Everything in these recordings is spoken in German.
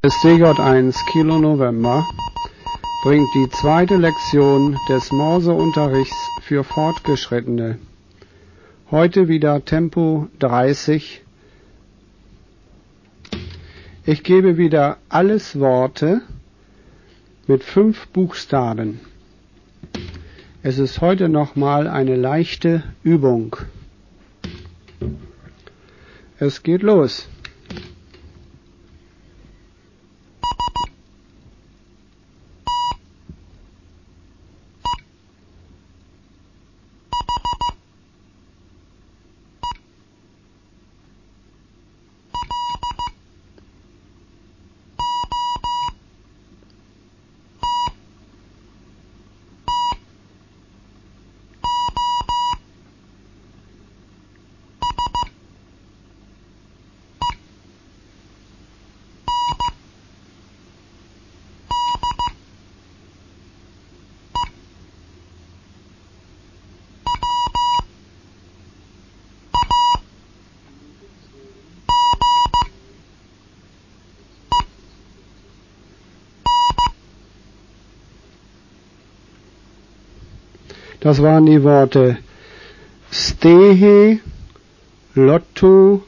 SDJ 1 Kilo November bringt die zweite Lektion des Morseunterrichts für Fortgeschrittene. Heute wieder Tempo 30. Ich gebe wieder alles Worte mit fünf Buchstaben. Es ist heute nochmal eine leichte Übung. Es geht los. Das waren die Worte Stehe, Lotto,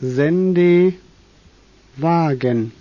Sende, Wagen.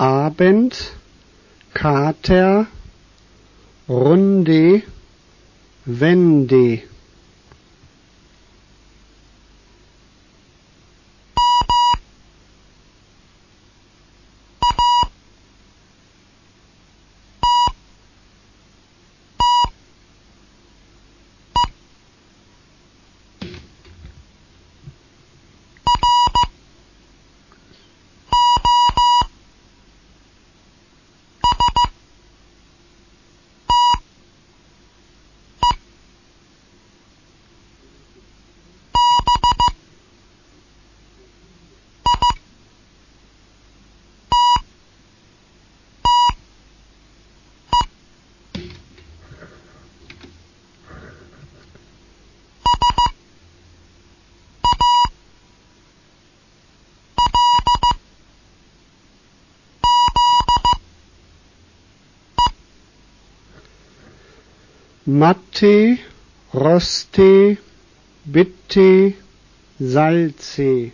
Abend, Kater, Runde, Wende. Matte, Roste, Bitte, Salze.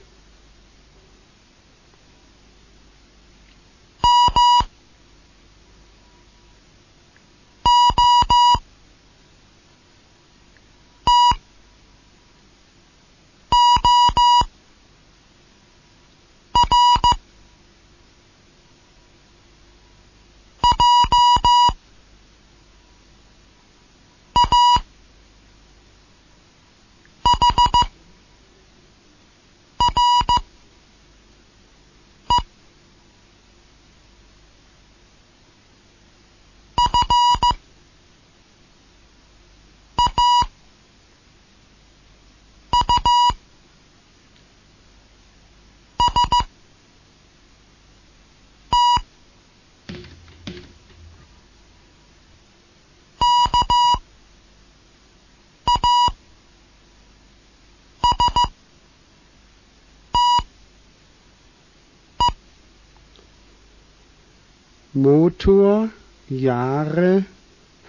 Motor, Jahre,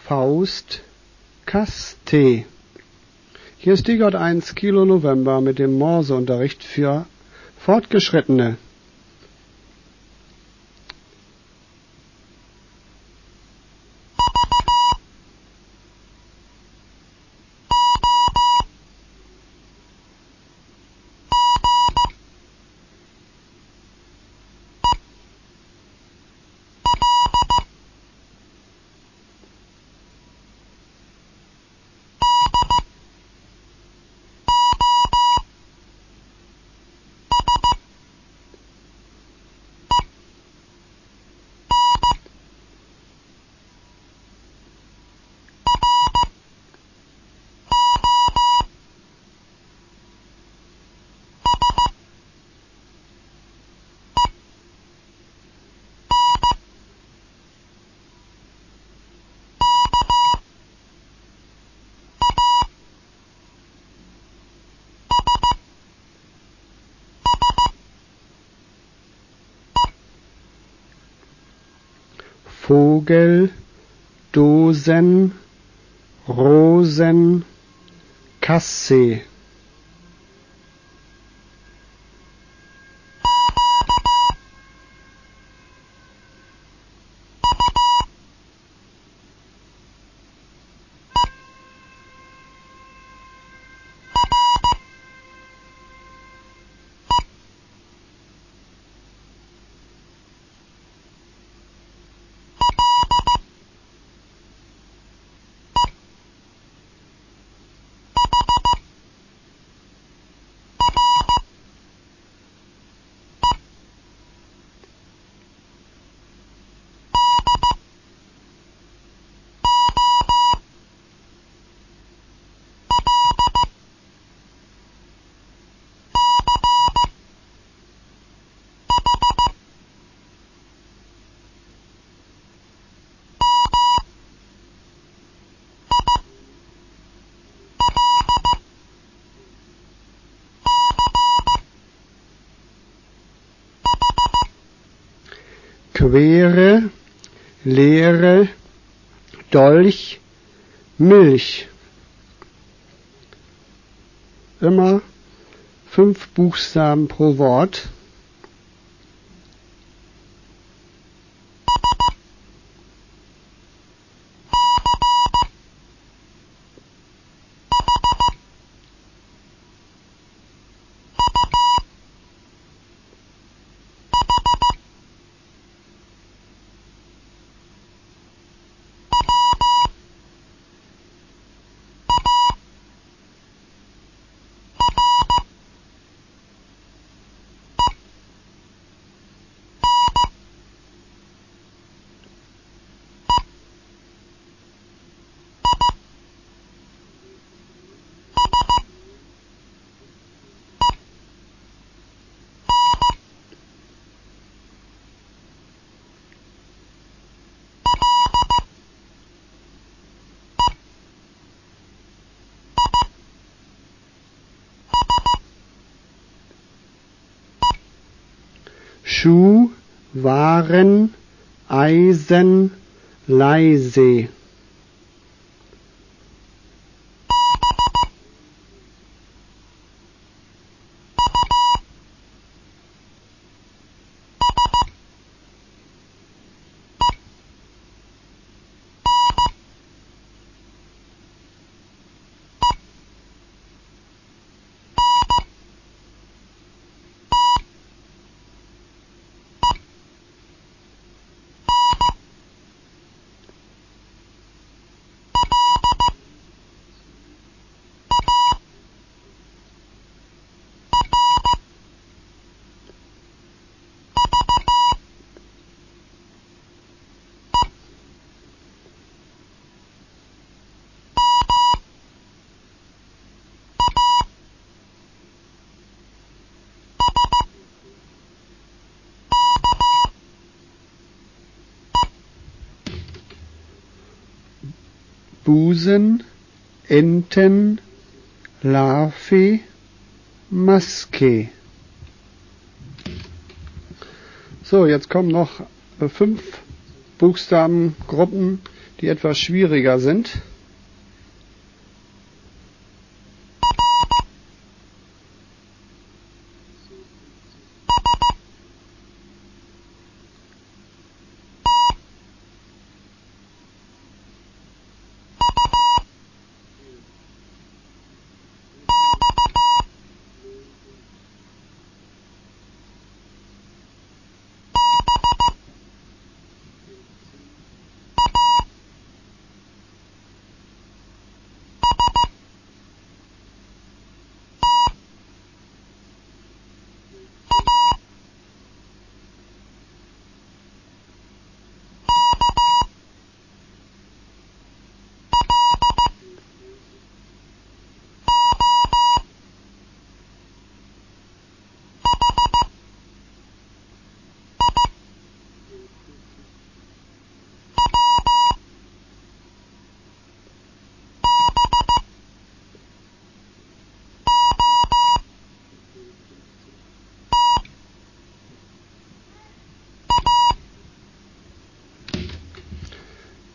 Faust, Kaste. Hier ist die Gott 1 Kilo November mit dem Morseunterricht für Fortgeschrittene. Vogel, Dosen, Rosen, Kasse. Quere, Leere, Dolch, Milch. Immer fünf Buchstaben pro Wort. Schuh, Waren, Eisen, leise. Busen, Enten, Larve, Maske. So, jetzt kommen noch fünf Buchstabengruppen, die etwas schwieriger sind.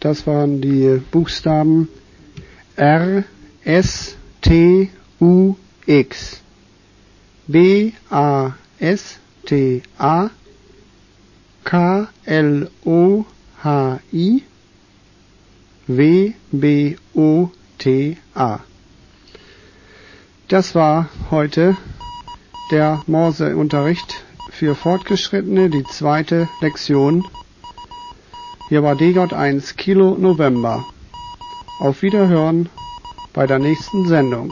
Das waren die Buchstaben R, S, T, U, X. B, A, S, T, A. K, L, O, H, I. W, B, O, T, A. Das war heute der Morseunterricht für Fortgeschrittene, die zweite Lektion. Hier war DJ 1 Kilo November. Auf Wiederhören bei der nächsten Sendung.